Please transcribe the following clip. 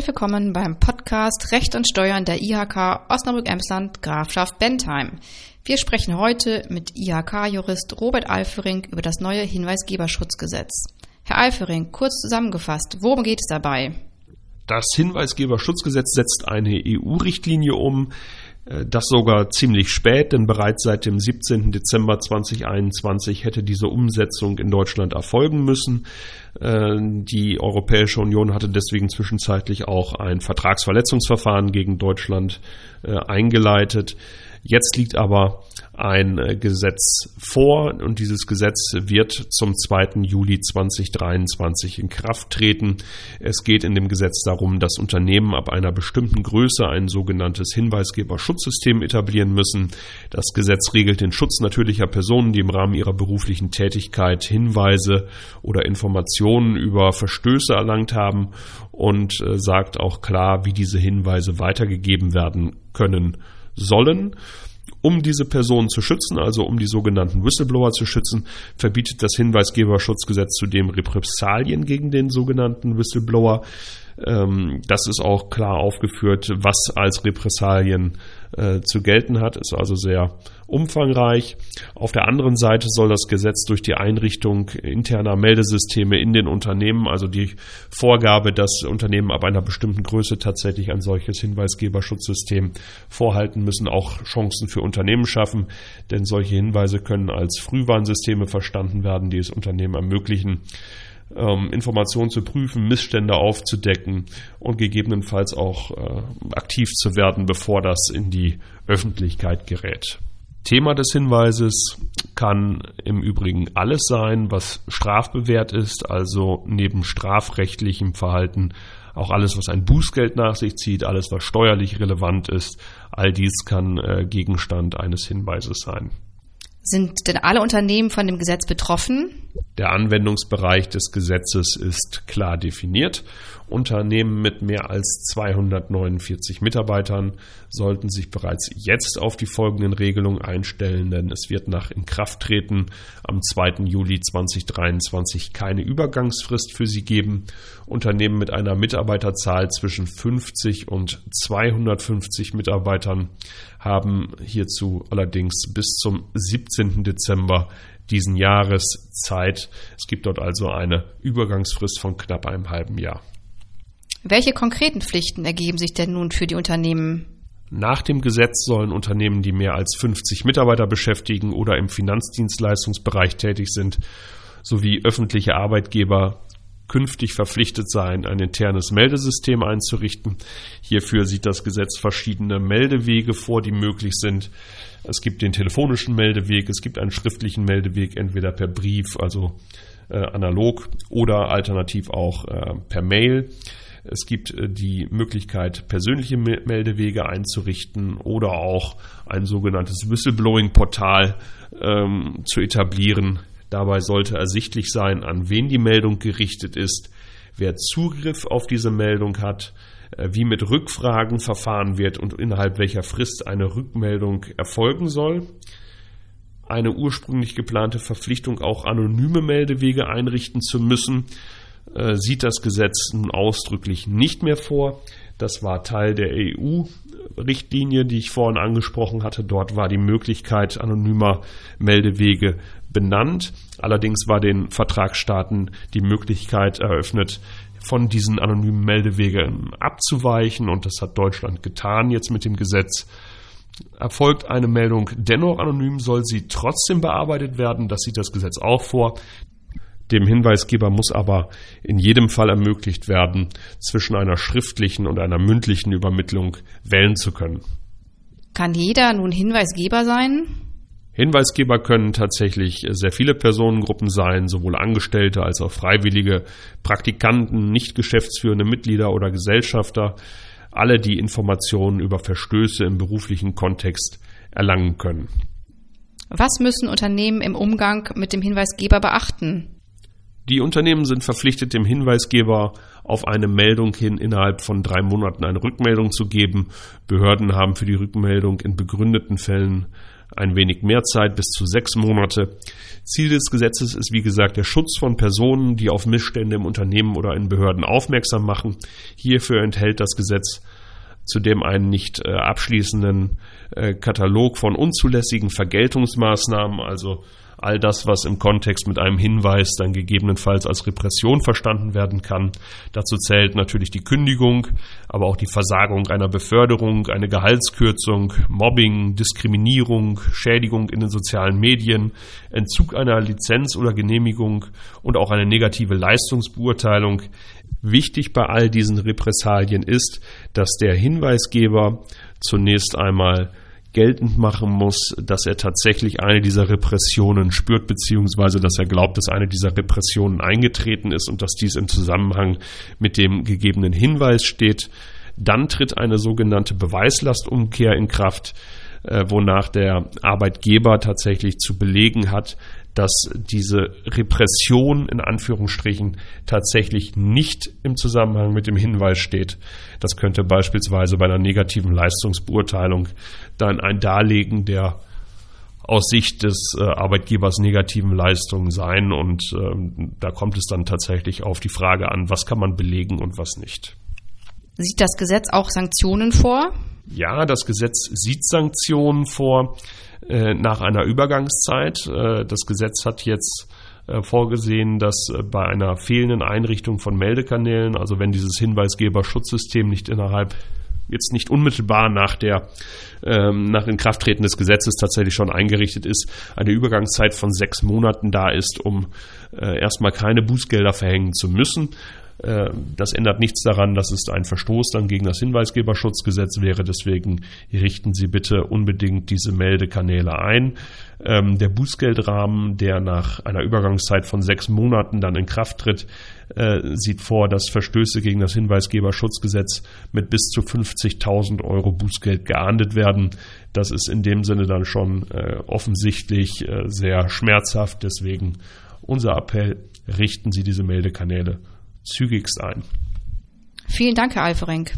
Herzlich willkommen beim Podcast Recht und Steuern der IHK Osnabrück-Emsland Grafschaft Bentheim. Wir sprechen heute mit IHK-Jurist Robert Alfering über das neue Hinweisgeberschutzgesetz. Herr Alfering, kurz zusammengefasst, worum geht es dabei? Das Hinweisgeberschutzgesetz setzt eine EU-Richtlinie um, das sogar ziemlich spät, denn bereits seit dem 17. Dezember 2021 hätte diese Umsetzung in Deutschland erfolgen müssen. Äh, die Europäische Union hatte deswegen zwischenzeitlich auch ein Vertragsverletzungsverfahren gegen Deutschland äh, eingeleitet. Jetzt liegt aber ein äh, Gesetz vor und dieses Gesetz wird zum 2. Juli 2023 in Kraft treten. Es geht in dem Gesetz darum, dass Unternehmen ab einer bestimmten Größe ein sogenanntes Hinweisgeberschutzsystem etablieren müssen. Das Gesetz regelt den Schutz natürlicher Personen, die im Rahmen ihrer beruflichen Tätigkeit Hinweise oder Informationen über Verstöße erlangt haben und äh, sagt auch klar, wie diese Hinweise weitergegeben werden können sollen. Um diese Personen zu schützen, also um die sogenannten Whistleblower zu schützen, verbietet das Hinweisgeberschutzgesetz zudem Repressalien gegen den sogenannten Whistleblower. Ähm, das ist auch klar aufgeführt, was als Repressalien äh, zu gelten hat, ist also sehr umfangreich. Auf der anderen Seite soll das Gesetz durch die Einrichtung interner Meldesysteme in den Unternehmen, also die Vorgabe, dass Unternehmen ab einer bestimmten Größe tatsächlich ein solches Hinweisgeberschutzsystem vorhalten müssen, auch Chancen für Unternehmen schaffen, denn solche Hinweise können als Frühwarnsysteme verstanden werden, die es Unternehmen ermöglichen, ähm, Informationen zu prüfen, Missstände aufzudecken und gegebenenfalls auch äh, aktiv zu werden, bevor das in die Öffentlichkeit gerät. Thema des Hinweises kann im Übrigen alles sein, was strafbewehrt ist, also neben strafrechtlichem Verhalten auch alles, was ein Bußgeld nach sich zieht, alles, was steuerlich relevant ist, all dies kann äh, Gegenstand eines Hinweises sein. Sind denn alle Unternehmen von dem Gesetz betroffen? Der Anwendungsbereich des Gesetzes ist klar definiert. Unternehmen mit mehr als 249 Mitarbeitern sollten sich bereits jetzt auf die folgenden Regelungen einstellen, denn es wird nach Inkrafttreten am 2. Juli 2023 keine Übergangsfrist für sie geben. Unternehmen mit einer Mitarbeiterzahl zwischen 50 und 250 Mitarbeitern haben hierzu allerdings bis zum 17. Dezember diesen Jahres Zeit. Es gibt dort also eine Übergangsfrist von knapp einem halben Jahr. Welche konkreten Pflichten ergeben sich denn nun für die Unternehmen? Nach dem Gesetz sollen Unternehmen, die mehr als 50 Mitarbeiter beschäftigen oder im Finanzdienstleistungsbereich tätig sind, sowie öffentliche Arbeitgeber künftig verpflichtet sein, ein internes Meldesystem einzurichten. Hierfür sieht das Gesetz verschiedene Meldewege vor, die möglich sind. Es gibt den telefonischen Meldeweg, es gibt einen schriftlichen Meldeweg, entweder per Brief, also äh, analog, oder alternativ auch äh, per Mail. Es gibt äh, die Möglichkeit, persönliche Meldewege einzurichten oder auch ein sogenanntes Whistleblowing-Portal ähm, zu etablieren. Dabei sollte ersichtlich sein, an wen die Meldung gerichtet ist, wer Zugriff auf diese Meldung hat, äh, wie mit Rückfragen verfahren wird und innerhalb welcher Frist eine Rückmeldung erfolgen soll. Eine ursprünglich geplante Verpflichtung, auch anonyme Meldewege einrichten zu müssen, äh, sieht das Gesetz nun ausdrücklich nicht mehr vor. Das war Teil der EU-Richtlinie, die ich vorhin angesprochen hatte. Dort war die Möglichkeit anonymer Meldewege benannt. Allerdings war den Vertragsstaaten die Möglichkeit eröffnet, von diesen anonymen Meldewegen abzuweichen. Und das hat Deutschland getan jetzt mit dem Gesetz. Erfolgt eine Meldung dennoch anonym, soll sie trotzdem bearbeitet werden. Das sieht das Gesetz auch vor. Dem Hinweisgeber muss aber in jedem Fall ermöglicht werden, zwischen einer schriftlichen und einer mündlichen Übermittlung wählen zu können. Kann jeder nun Hinweisgeber sein? Hinweisgeber können tatsächlich sehr viele Personengruppen sein, sowohl Angestellte als auch Freiwillige, Praktikanten, nicht geschäftsführende Mitglieder oder Gesellschafter, alle, die Informationen über Verstöße im beruflichen Kontext erlangen können. Was müssen Unternehmen im Umgang mit dem Hinweisgeber beachten? Die Unternehmen sind verpflichtet, dem Hinweisgeber auf eine Meldung hin innerhalb von drei Monaten eine Rückmeldung zu geben. Behörden haben für die Rückmeldung in begründeten Fällen ein wenig mehr Zeit bis zu sechs Monate. Ziel des Gesetzes ist, wie gesagt, der Schutz von Personen, die auf Missstände im Unternehmen oder in Behörden aufmerksam machen. Hierfür enthält das Gesetz zudem einen nicht äh, abschließenden äh, Katalog von unzulässigen Vergeltungsmaßnahmen, also all das, was im Kontext mit einem Hinweis dann gegebenenfalls als Repression verstanden werden kann. Dazu zählt natürlich die Kündigung, aber auch die Versagung einer Beförderung, eine Gehaltskürzung, Mobbing, Diskriminierung, Schädigung in den sozialen Medien, Entzug einer Lizenz oder Genehmigung und auch eine negative Leistungsbeurteilung. Wichtig bei all diesen Repressalien ist, dass der Hinweisgeber zunächst einmal geltend machen muss, dass er tatsächlich eine dieser Repressionen spürt, beziehungsweise dass er glaubt, dass eine dieser Repressionen eingetreten ist und dass dies im Zusammenhang mit dem gegebenen Hinweis steht. Dann tritt eine sogenannte Beweislastumkehr in Kraft, äh, wonach der Arbeitgeber tatsächlich zu belegen hat, dass diese Repression in Anführungsstrichen tatsächlich nicht im Zusammenhang mit dem Hinweis steht. Das könnte beispielsweise bei einer negativen Leistungsbeurteilung dann ein Darlegen der aus Sicht des äh, Arbeitgebers negativen Leistungen sein und ähm, da kommt es dann tatsächlich auf die Frage an, was kann man belegen und was nicht. Sieht das Gesetz auch Sanktionen vor? Ja, das Gesetz sieht Sanktionen vor äh, nach einer Übergangszeit. Äh, das Gesetz hat jetzt äh, vorgesehen, dass äh, bei einer fehlenden Einrichtung von Meldekanälen, also wenn dieses Hinweisgeberschutzsystem nicht innerhalb jetzt nicht unmittelbar nach der ähm, nach Inkrafttreten des Gesetzes tatsächlich schon eingerichtet ist, eine Übergangszeit von sechs Monaten da ist, um äh, erstmal keine Bußgelder verhängen zu müssen. Äh, das ändert nichts daran, dass es ein Verstoß dann gegen das Hinweisgeberschutzgesetz wäre. Deswegen richten Sie bitte unbedingt diese Meldekanäle ein. Ähm, der Bußgeldrahmen, der nach einer Übergangszeit von sechs Monaten dann in Kraft tritt, äh, sieht vor, dass Verstöße gegen das Hinweisgeberschutzgesetz mit bis zu 50.000 Euro Bußgeld geahndet werden. Das ist in dem Sinne dann schon äh, offensichtlich sehr schmerzhaft. Deswegen unser Appell, richten Sie diese Meldekanäle zügigst ein. Vielen Dank, Herr Alferenk.